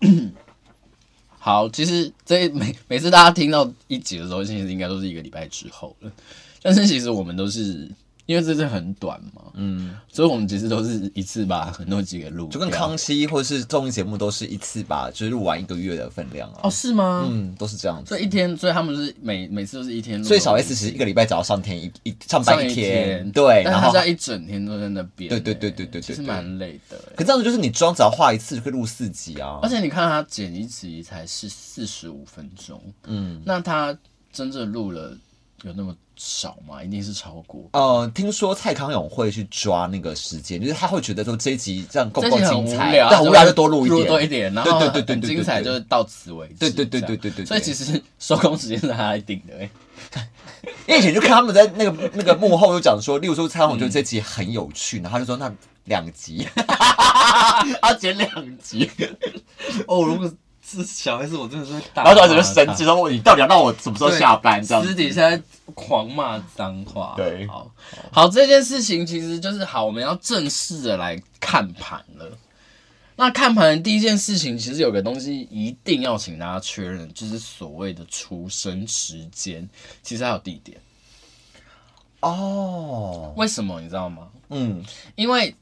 好，其实这每每次大家听到一集的时候，其实应该都是一个礼拜之后了。但是其实我们都是。因为这是很短嘛，嗯，所以我们其实都是一次把很多集给录，就跟康熙或者是综艺节目都是一次把就是录完一个月的分量啊。哦，是吗？嗯，都是这样子。所以一天，所以他们是每每次都是一天录。所以小 S 其实一个礼拜只要上天一一上班一天，对，然后他一整天都在那边。对对对对对，其实蛮累的。可这样子就是你妆只要化一次就可以录四集啊。而且你看他剪一集才是四十五分钟，嗯，那他真正录了有那么少吗？一定是超过。呃，听说蔡康永会去抓那个时间，就是他会觉得说这一集这样够不够精彩，但无聊就多录一点，多一点，然后对对对对，精彩就是到此为止。对对对对对对。所以其实收工时间是他来定的，哎，因为以前就看他们在那个 那个幕后就讲说，例如说蔡康永觉得这集很有趣，然后他就说那两集，他 剪两集。哦，如果。是小 S，我真的是会打。然后小 S 就生气说：“你到底要让我什么时候下班？”这样私底下狂骂脏话。对，好，好，这件事情其实就是好，我们要正式的来看盘了。那看盘的第一件事情，其实有个东西一定要请大家确认，就是所谓的出生时间，其实还有地点。哦，为什么你知道吗？嗯，因为。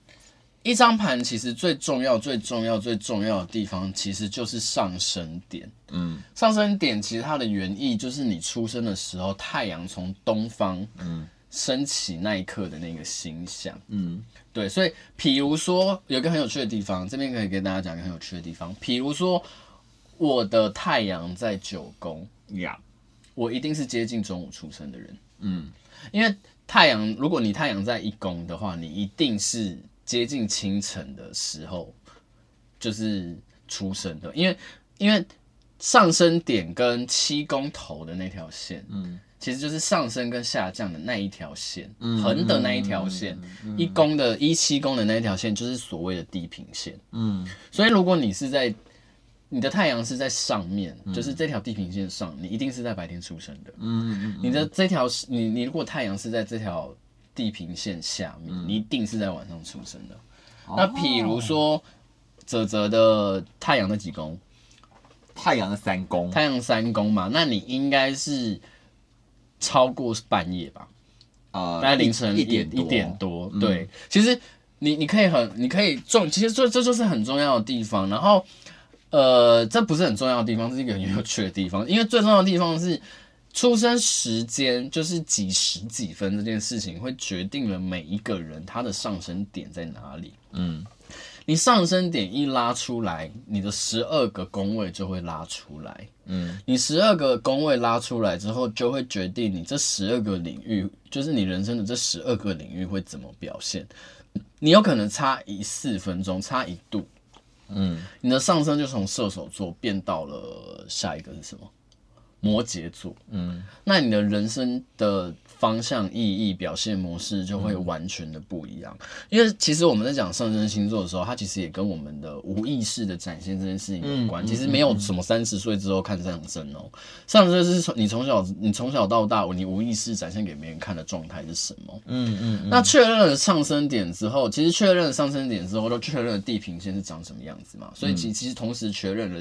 一张盘其实最重要、最重要、最重要的地方，其实就是上升点。嗯，上升点其实它的原意就是你出生的时候，太阳从东方嗯升起那一刻的那个星象。嗯，对。所以，比如说，有个很有趣的地方，这边可以跟大家讲一个很有趣的地方。比如说，我的太阳在九宫呀，我一定是接近中午出生的人。嗯，因为太阳，如果你太阳在一宫的话，你一定是。接近清晨的时候，就是出生的，因为因为上升点跟七宫头的那条线，嗯，其实就是上升跟下降的那一条线，嗯，横的那一条线，嗯嗯嗯、一宫的一七宫的那一条线就是所谓的地平线，嗯，所以如果你是在你的太阳是在上面，嗯、就是这条地平线上，你一定是在白天出生的，嗯，嗯，嗯，你的这条你你如果太阳是在这条。地平线下面，你一定是在晚上出生的。嗯、那譬如说，泽泽的太阳的几宫？太阳的三宫。太阳三宫嘛，那你应该是超过半夜吧？呃，大概凌晨一点一点多。对，嗯、其实你你可以很，你可以重，其实这这就是很重要的地方。然后，呃，这不是很重要的地方，是一个很有趣的地方，因为最重要的地方是。出生时间就是几十几分这件事情，会决定了每一个人他的上升点在哪里。嗯，你上升点一拉出来，你的十二个宫位就会拉出来。嗯，你十二个宫位拉出来之后，就会决定你这十二个领域，就是你人生的这十二个领域会怎么表现。你有可能差一四分钟，差一度，嗯，你的上升就从射手座变到了下一个是什么？摩羯座，嗯，那你的人生的方向、意义、表现模式就会完全的不一样。嗯、因为其实我们在讲上升星座的时候，它其实也跟我们的无意识的展现这件事情有关。嗯、其实没有什么三十岁之后看上升哦，上升是从你从小你从小到大，你无意识展现给别人看的状态是什么？嗯嗯。嗯，那确认了上升点之后，其实确认了上升点之后，都确认了地平线是长什么样子嘛？所以其其实同时确认了。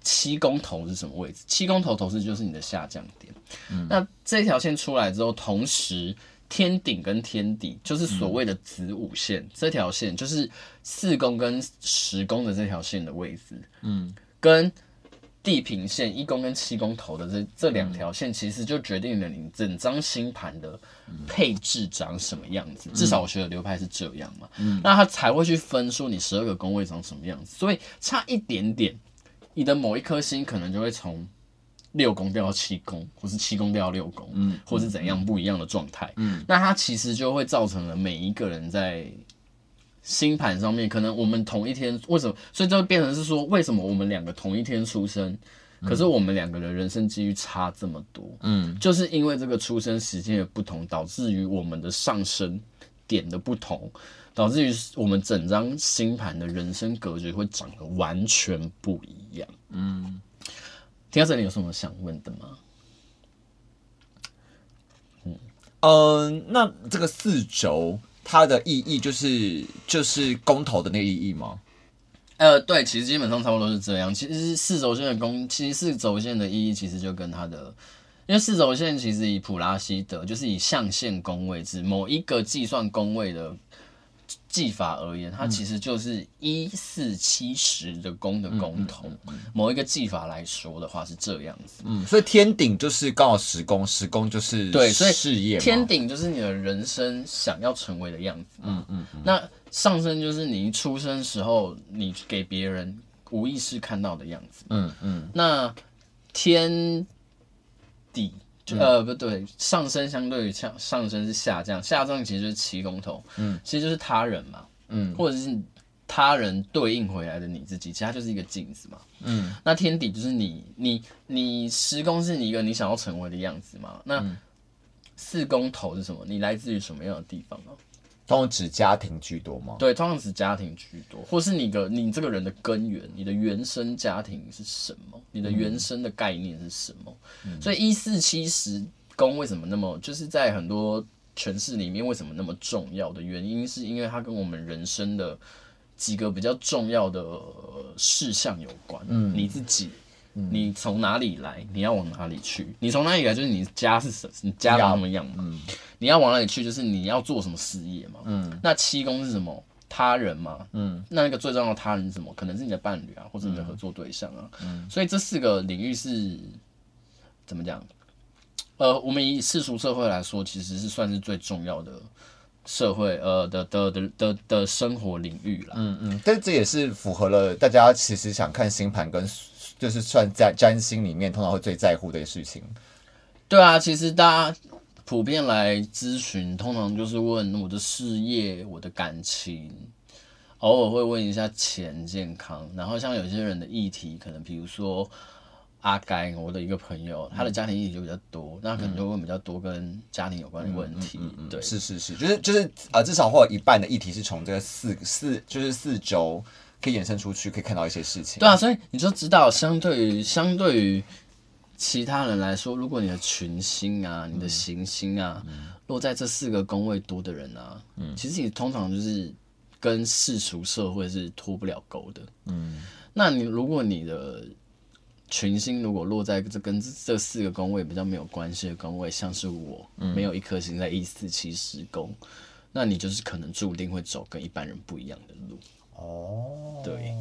七宫头是什么位置？七宫头头是就是你的下降点。嗯、那这条线出来之后，同时天顶跟天底就是所谓的子午线，嗯、这条线就是四宫跟十宫的这条线的位置。嗯，跟地平线一宫跟七宫头的这这两条线，其实就决定了你整张星盘的配置长什么样子。嗯、至少我学的流派是这样嘛。嗯，那他才会去分说你十二个宫位长什么样子。所以差一点点。你的某一颗星可能就会从六宫掉到七宫，或是七宫掉到六宫，嗯，或是怎样不一样的状态，嗯，那它其实就会造成了每一个人在星盘上面，可能我们同一天，为什么？所以就会变成是说，为什么我们两个同一天出生，可是我们两个人人生机遇差这么多？嗯，就是因为这个出生时间的不同，导致于我们的上升点的不同。导致于我们整张星盘的人生格局会长得完全不一样。嗯，听到这里有什么想问的吗？嗯，呃，那这个四轴它的意义就是就是公投的那个意义吗？呃，对，其实基本上差不多都是这样。其实四轴线的宫，其实四轴线的意义其实就跟它的，因为四轴线其实以普拉西德就是以象限宫位置某一个计算宫位的。技法而言，它其实就是一四七十的宫的宫头。某一个技法来说的话是这样子。嗯，所以天顶就是刚好十宫，十宫就是对，所以事业。天顶就是你的人生想要成为的样子。嗯嗯。那上升就是你一出生时候，你给别人无意识看到的样子。嗯嗯。那天底。呃，不对，上升相对于上上升是下降，下降其实就是七公头，嗯，其实就是他人嘛，嗯，或者是他人对应回来的你自己，其实它就是一个镜子嘛，嗯，那天底就是你，你，你十宫是你一个你想要成为的样子嘛，那四宫头是什么？你来自于什么样的地方啊？通常指家庭居多吗？对，通常指家庭居多，或是你的你这个人的根源，你的原生家庭是什么？你的原生的概念是什么？嗯、所以一四七十宫为什么那么，就是在很多诠释里面为什么那么重要的原因，是因为它跟我们人生的几个比较重要的事项有关。嗯，你自己。你从哪里来？你要往哪里去？你从哪里来？就是你家是什么？你家长什么样嘛？嗯，你要往哪里去？就是你要做什么事业嘛？嗯，那七宫是什么？他人嘛？嗯，那那个最重要的他人是什么？可能是你的伴侣啊，或者你的合作对象啊。嗯，所以这四个领域是怎么讲？呃，我们以世俗社会来说，其实是算是最重要的社会呃的的的的的生活领域了。嗯嗯，但这也是符合了大家其实想看星盘跟。就是算在占星里面，通常会最在乎的事情。对啊，其实大家普遍来咨询，通常就是问我的事业、我的感情，偶尔会问一下钱、健康。然后像有些人的议题，可能比如说阿该，我的一个朋友，他的家庭议题就比较多，嗯、那可能就问比较多跟家庭有关的问题。嗯嗯嗯、对，是是是，就是就是啊、呃，至少会有一半的议题是从这个四四，就是四轴。可以延伸出去，可以看到一些事情。对啊，所以你就知道，相对于相对于其他人来说，如果你的群星啊、嗯、你的行星啊，嗯、落在这四个宫位多的人啊，嗯，其实你通常就是跟世俗社会是脱不了钩的。嗯，那你如果你的群星如果落在这跟这四个宫位比较没有关系的宫位，像是我，嗯、没有一颗星在一四七十宫，那你就是可能注定会走跟一般人不一样的路。哦，对，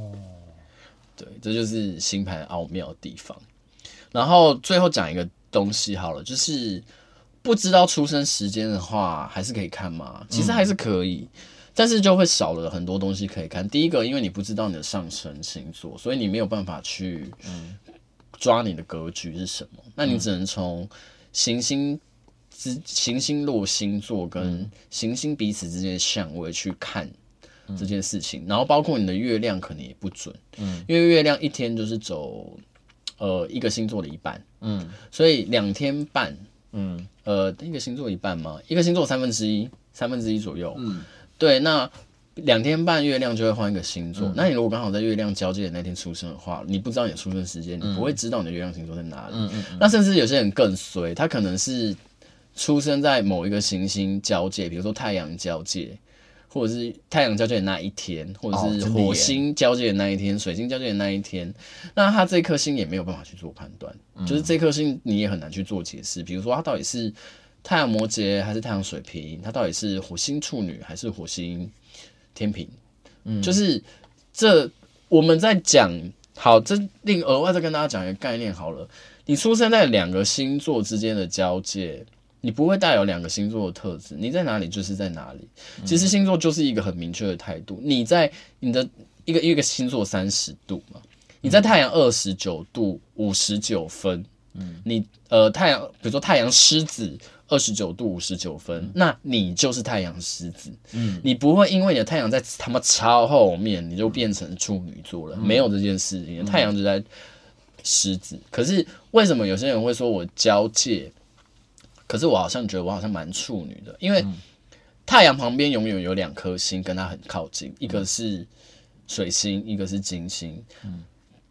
对，这就是星盘奥妙的地方。然后最后讲一个东西好了，就是不知道出生时间的话，还是可以看吗？其实还是可以，嗯、但是就会少了很多东西可以看。第一个，因为你不知道你的上升星座，所以你没有办法去抓你的格局是什么。嗯、那你只能从行星之行星落星座跟行星彼此之间的相位去看。这件事情，然后包括你的月亮可能也不准，嗯，因为月亮一天就是走，呃，一个星座的一半，嗯，所以两天半，嗯，呃，一个星座一半吗？一个星座三分之一，三分之一左右，嗯，对，那两天半月亮就会换一个星座，嗯、那你如果刚好在月亮交界的那天出生的话，你不知道你的出生时间，你不会知道你的月亮星座在哪里，嗯嗯嗯、那甚至有些人更衰，他可能是出生在某一个行星交界，比如说太阳交界。或者是太阳交界的那一天，或者是火星交界的那一天，哦、水星交界的那一天，那他这颗星也没有办法去做判断，嗯、就是这颗星你也很难去做解释。比如说，它到底是太阳摩羯还是太阳水瓶？它到底是火星处女还是火星天平？嗯，就是这我们在讲好，这另额外再跟大家讲一个概念好了，你出生在两个星座之间的交界。你不会带有两个星座的特质，你在哪里就是在哪里。其实星座就是一个很明确的态度。你在你的一个一个星座三十度嘛，你在太阳二十九度五十九分，嗯，你呃太阳，比如说太阳狮子二十九度五十九分，那你就是太阳狮子，嗯，你不会因为你的太阳在他妈超后面，你就变成处女座了，没有这件事情，太阳就在狮子。可是为什么有些人会说我交界？可是我好像觉得我好像蛮处女的，因为太阳旁边永远有两颗星跟它很靠近，一个是水星，一个是金星。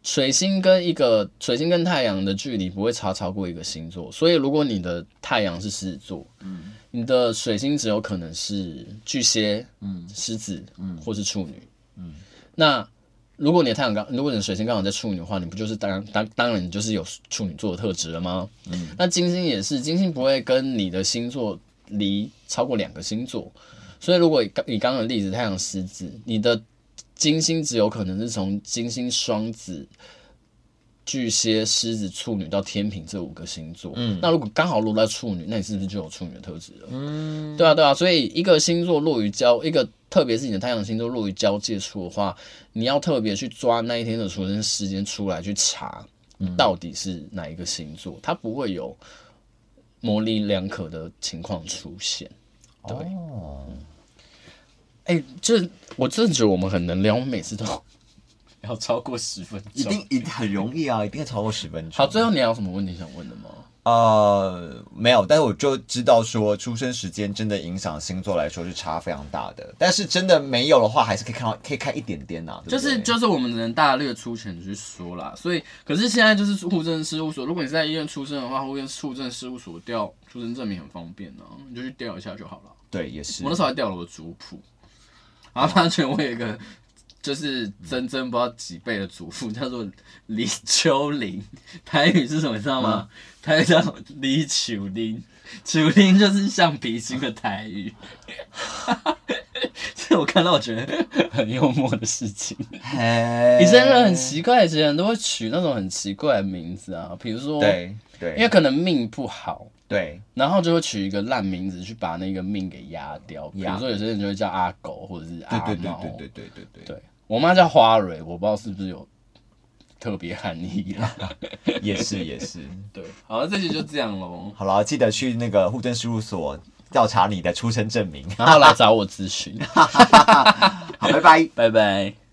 水星跟一个水星跟太阳的距离不会差超过一个星座，所以如果你的太阳是狮子座，你的水星只有可能是巨蟹、狮子，或是处女。那如果你的太阳刚，如果你的水星刚好在处女的话，你不就是当然当当然你就是有处女座的特质了吗？嗯，那金星也是，金星不会跟你的星座离超过两个星座，所以如果以刚刚的例子太阳狮子，你的金星只有可能是从金星双子。巨蟹、狮子、处女到天秤这五个星座，嗯，那如果刚好落在处女，那你是不是就有处女的特质了？嗯，对啊，对啊，所以一个星座落于交，一个特别是你的太阳星座落于交界处的话，你要特别去抓那一天的出生时间出来去查，到底是哪一个星座，嗯、它不会有模棱两可的情况出现。对，哦，哎、欸，就是我真的觉得我们很能聊，我每次都。要超过十分钟，一定一定很容易啊！一定要超过十分钟。好，最后你还有什么问题想问的吗？呃，没有，但是我就知道说出生时间真的影响星座来说是差非常大的。但是真的没有的话，还是可以看到，可以看一点点呐、啊。就是就是我们只能大略粗浅的去说啦。所以，可是现在就是户政事务所，如果你是在医院出生的话，会跟户政事务所调出生证明很方便呢、啊，你就去调一下就好了。对，也是。我那时候还调了我的族谱，然后发现我有一个。就是真真不知道几辈的祖父叫做李秋林，台语是什么你知道吗？嗯、台语叫李秋林，秋林就是橡皮筋的台语。这我看到我觉得很幽默的事情。以前人很奇怪，以前人都会取那种很奇怪的名字啊，比如说对对，因为可能命不好，对，然后就会取一个烂名字去把那个命给压掉。比如说有些人就会叫阿狗或者是阿猫，对对对对对对对。对。我妈叫花蕊，我不知道是不是有特别含义啦。也 是也是，对，好，这期就这样喽。好了，记得去那个户政事务所调查你的出生证明，然后来找我咨询。好，拜拜，拜拜。